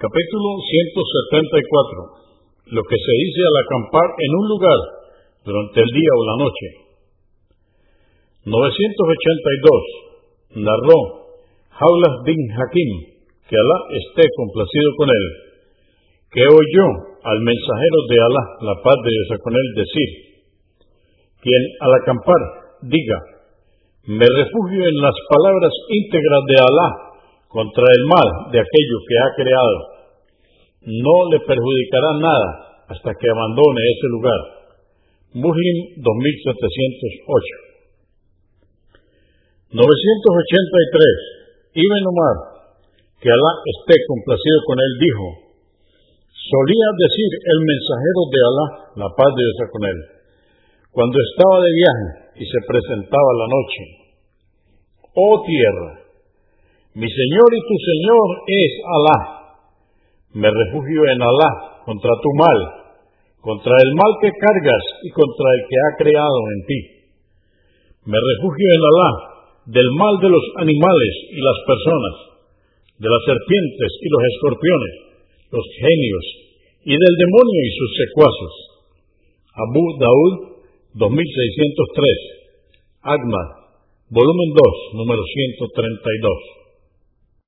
Capítulo 174. Lo que se dice al acampar en un lugar durante el día o la noche. 982. Narró Jaulas bin Hakim, que Alá esté complacido con él, que oyó al mensajero de Alá, la paz de Dios con él, decir, quien al acampar diga, me refugio en las palabras íntegras de Alá contra el mal de aquello que ha creado, no le perjudicará nada hasta que abandone ese lugar. Muslim 2708. 983. Ibn Umar, que Alá esté complacido con él, dijo, solía decir el mensajero de Alá, la paz de Dios con él, cuando estaba de viaje y se presentaba la noche, oh tierra, mi Señor y tu Señor es Alá. Me refugio en Alá contra tu mal, contra el mal que cargas y contra el que ha creado en ti. Me refugio en Alá del mal de los animales y las personas, de las serpientes y los escorpiones, los genios, y del demonio y sus secuaces. Abu Daud 2603, Agma, volumen 2, número 132.